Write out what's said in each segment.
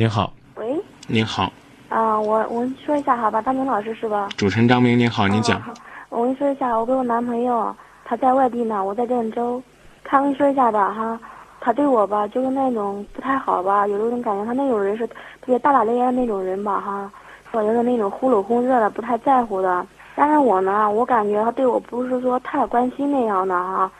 您好，喂，您好，啊，我我说一下好吧，张明老师是吧？主持人张明，您好，您讲。啊我跟你说一下，我跟我男朋友，他在外地呢，我在郑州。他跟你说一下吧哈，他对我吧就是那种不太好吧，有的种感觉他那种人是特别大大咧咧的那种人吧哈，我就是那种忽冷忽热的，不太在乎的。但是我呢，我感觉他对我不是说太关心那样的哈。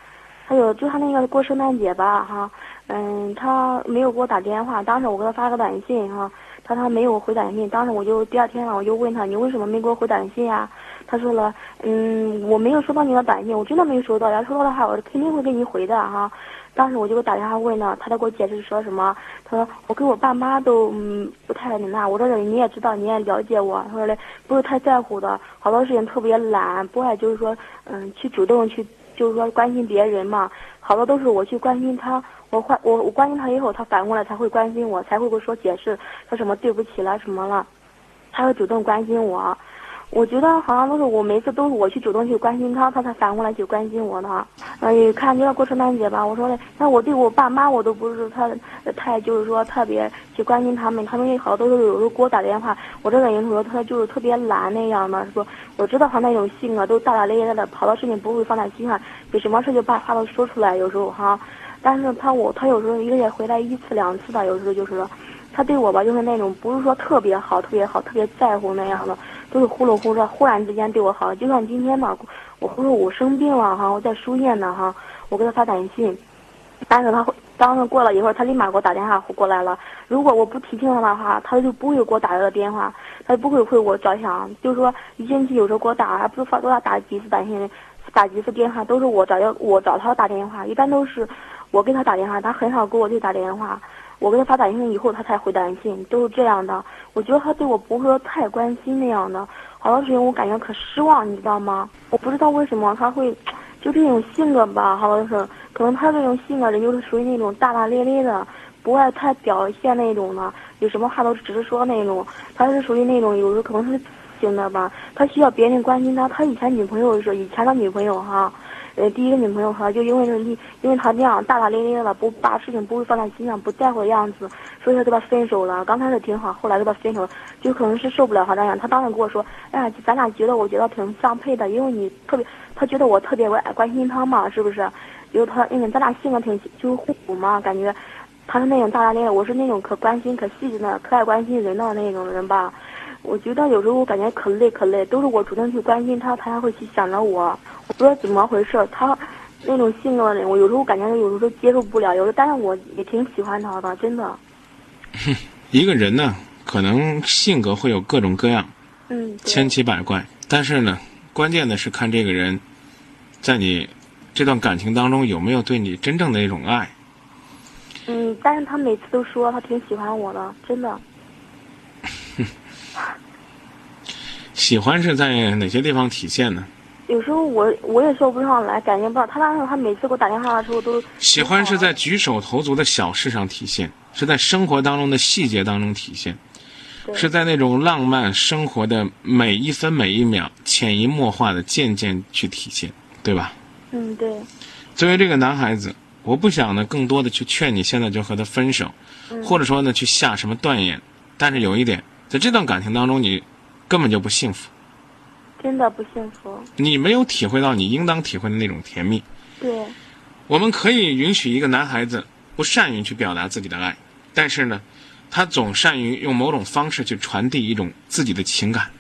还有就他那个过圣诞节吧哈，嗯，他没有给我打电话，当时我给他发个短信哈，他他没有回短信，当时我就第二天了，我就问他你为什么没给我回短信呀？他说了，嗯，我没有收到你的短信，我真的没有收到，要收到的话我肯定会给你回的哈。当时我就给我打电话问呢，他在给我解释说什么？他说我跟我爸妈都嗯不太那，我说你也知道，你也了解我，他说嘞不是太在乎的，好多事情特别懒，不爱就是说嗯去主动去就是说关心别人嘛，好多都是我去关心他，我关我我关心他以后，他反过来才会关心我，才会会说解释，说什么对不起了什么了，他会主动关心我。我觉得好像都是我每次都是我去主动去关心他，他才反过来去关心我的。嗯，看就要过圣诞节吧，我说嘞，那我对我爸妈我都不是太太就是说特别去关心他们，他们也好多都是有时候给我打电话，我这个人说他就是特别懒那样的，说我知道他那种性格都大大咧咧的，好多事情不会放在心上，有什么事就把话都说出来，有时候哈。但是他我他有时候一个月回来一次两次的，有时候就是说，他对我吧就是那种不是说特别好，特别好，特别在乎那样的。都是忽冷忽热，忽然之间对我好，就像今天嘛，我不是我生病了哈，我在输液呢哈，我给他发短信，但是他当时过了一会儿，他立马给我打电话过来了。如果我不提醒他的话，他就不会给我打这个电话，他就不会为我着想。就是说一星期有时候给我打，还不是发多少打几次短信，打几次电话，都是我找要我找他打电话，一般都是我给他打电话，他很少给我去打电话。我给他发短信以后，他才回短信，都是这样的。我觉得他对我不会说太关心那样的，好多事情我感觉可失望，你知道吗？我不知道为什么他会，就这种性格吧，好多是可能他这种性格人就是属于那种大大咧咧的，不爱太表现那种的，有什么话都只是说那种。他是属于那种有时候可能是型的吧，他需要别人关心他。他以前女朋友是以前的女朋友哈。呃，第一个女朋友哈，就因为是因因为他这样大大咧咧的，不把事情不会放在心上，不在乎的样子，所以说跟他分手了。刚开始挺好，后来跟他分手，就可能是受不了他这样。他当时跟我说，哎呀，咱俩觉得我觉得挺相配的，因为你特别，他觉得我特别爱关心他嘛，是不是？因为他因为咱俩性格挺就是互补嘛，感觉他是那种大大咧咧，我是那种可关心、可细致的、可爱关心人的那种人吧。我觉得有时候我感觉可累可累，都是我主动去关心他，他还会去想着我。我不知道怎么回事，他那种性格的人，我有时候感觉有时候接受不了，有时候但是我也挺喜欢他的，真的。一个人呢，可能性格会有各种各样，嗯，千奇百怪，但是呢，关键的是看这个人，在你这段感情当中有没有对你真正的一种爱。嗯，但是他每次都说他挺喜欢我的，真的。喜欢是在哪些地方体现呢？有时候我我也说不上来，感觉不到。他当时他每次给我打电话的时候都喜欢是在举手投足的小事上体现，是在生活当中的细节当中体现，是在那种浪漫生活的每一分每一秒潜移默化的渐渐去体现，对吧？嗯，对。作为这个男孩子，我不想呢更多的去劝你现在就和他分手，或者说呢去下什么断言。但是有一点，在这段感情当中你。根本就不幸福，真的不幸福。你没有体会到你应当体会的那种甜蜜。对，我们可以允许一个男孩子不善于去表达自己的爱，但是呢，他总善于用某种方式去传递一种自己的情感。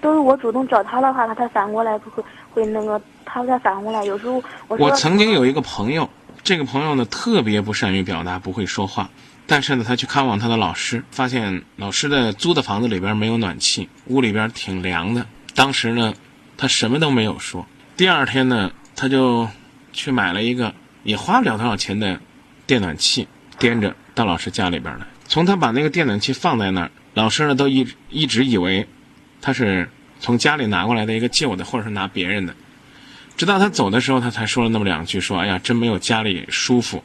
都是我主动找他的话，他才反过来会会那个，他才反过来。有时候我我曾经有一个朋友，这个朋友呢特别不善于表达，不会说话。但是呢，他去看望他的老师，发现老师的租的房子里边没有暖气，屋里边挺凉的。当时呢，他什么都没有说。第二天呢，他就去买了一个也花不了多少钱的电暖气，掂着到老师家里边来。从他把那个电暖气放在那儿，老师呢都一一直以为他是从家里拿过来的一个旧的，或者是拿别人的。直到他走的时候，他才说了那么两句，说：“哎呀，真没有家里舒服。”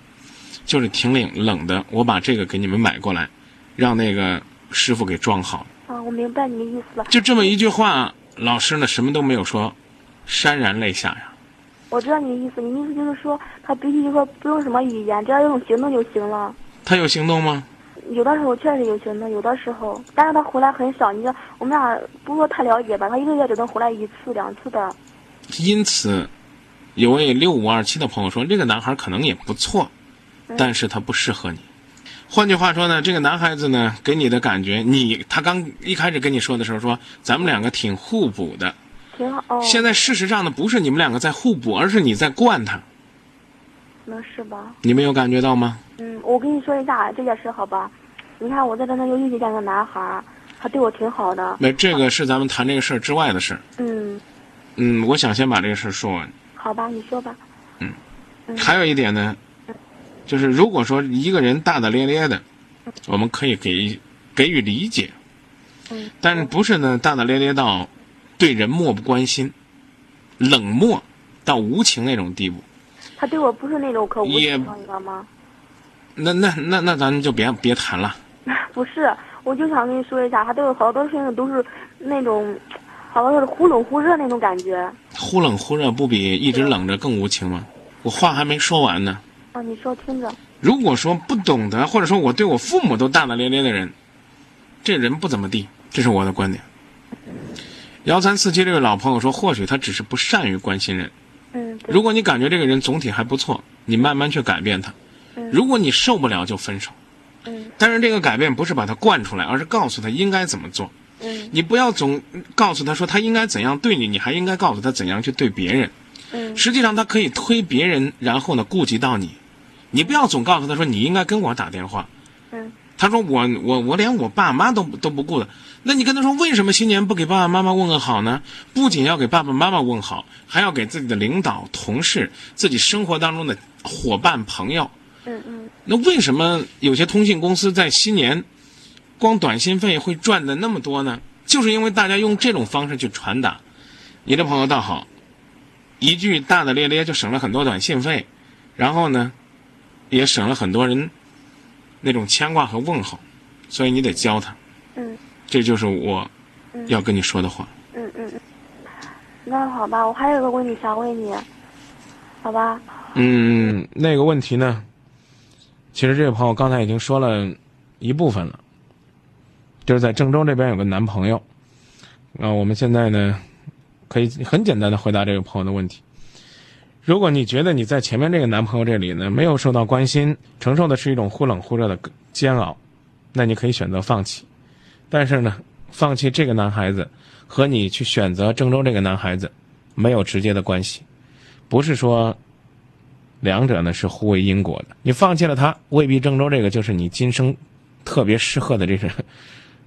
就是挺冷冷的，我把这个给你们买过来，让那个师傅给装好。啊，我明白你的意思了。就这么一句话，老师呢什么都没有说，潸然泪下呀。我知道你的意思，你意思就是说他必须就说不用什么语言，只要用行动就行了。他有行动吗？有的时候确实有行动，有的时候，但是他回来很少。你说我们俩不是说太了解吧？他一个月只能回来一次两次的。因此，有位六五二七的朋友说，这个男孩可能也不错，但是他不适合你。换句话说呢，这个男孩子呢，给你的感觉，你他刚一开始跟你说的时候说，咱们两个挺互补的。挺好。哦。现在事实上呢，不是你们两个在互补，而是你在惯他。那是吧？你没有感觉到吗？嗯，我跟你说一下这件事，好吧？你看我在跟他又遇见个男孩，他对我挺好的。没这个是咱们谈这个事儿之外的事。嗯。嗯，我想先把这个事儿说完。好吧，你说吧。嗯。还有一点呢，就是如果说一个人大大咧咧的，我们可以给给予理解。嗯。但是不是呢？大大咧咧到对人漠不关心、冷漠到无情那种地步。他对我不是那种可无情，你知道吗？那那那那，咱就别别谈了。不是，我就想跟你说一下，他对我好多事情都是那种，好多是忽冷忽热那种感觉。忽冷忽热不比一直冷着更无情吗？我话还没说完呢。啊，你说听着。如果说不懂得，或者说我对我父母都大大咧咧的人，这人不怎么地，这是我的观点。幺三四七这位老朋友说，或许他只是不善于关心人。嗯。如果你感觉这个人总体还不错，你慢慢去改变他。嗯如果你受不了，就分手。嗯。但是这个改变不是把他惯出来，而是告诉他应该怎么做。嗯。你不要总告诉他说他应该怎样对你，你还应该告诉他怎样去对别人。嗯。实际上他可以推别人，然后呢顾及到你。你不要总告诉他说你应该跟我打电话。嗯。他说我我我连我爸妈都都不顾的，那你跟他说为什么新年不给爸爸妈妈问个好呢？不仅要给爸爸妈妈问好，还要给自己的领导、同事、自己生活当中的伙伴、朋友。嗯嗯，那为什么有些通信公司在新年，光短信费会赚的那么多呢？就是因为大家用这种方式去传达。你的朋友倒好，一句大大咧咧就省了很多短信费，然后呢，也省了很多人那种牵挂和问候，所以你得教他。嗯，这就是我要跟你说的话。嗯嗯嗯，那好吧，我还有个问题想问你，好吧？嗯，那个问题呢？其实这位朋友刚才已经说了一部分了，就是在郑州这边有个男朋友，啊，我们现在呢可以很简单的回答这个朋友的问题。如果你觉得你在前面这个男朋友这里呢没有受到关心，承受的是一种忽冷忽热的煎熬，那你可以选择放弃。但是呢，放弃这个男孩子和你去选择郑州这个男孩子没有直接的关系，不是说。两者呢是互为因果的，你放弃了他，未必郑州这个就是你今生特别适合的这种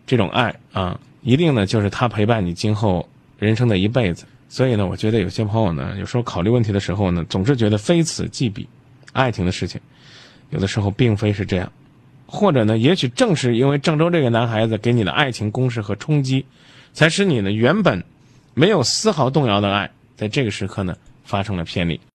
这种爱啊，一定呢就是他陪伴你今后人生的一辈子。所以呢，我觉得有些朋友呢，有时候考虑问题的时候呢，总是觉得非此即彼，爱情的事情有的时候并非是这样，或者呢，也许正是因为郑州这个男孩子给你的爱情攻势和冲击，才使你呢原本没有丝毫动摇的爱，在这个时刻呢发生了偏离。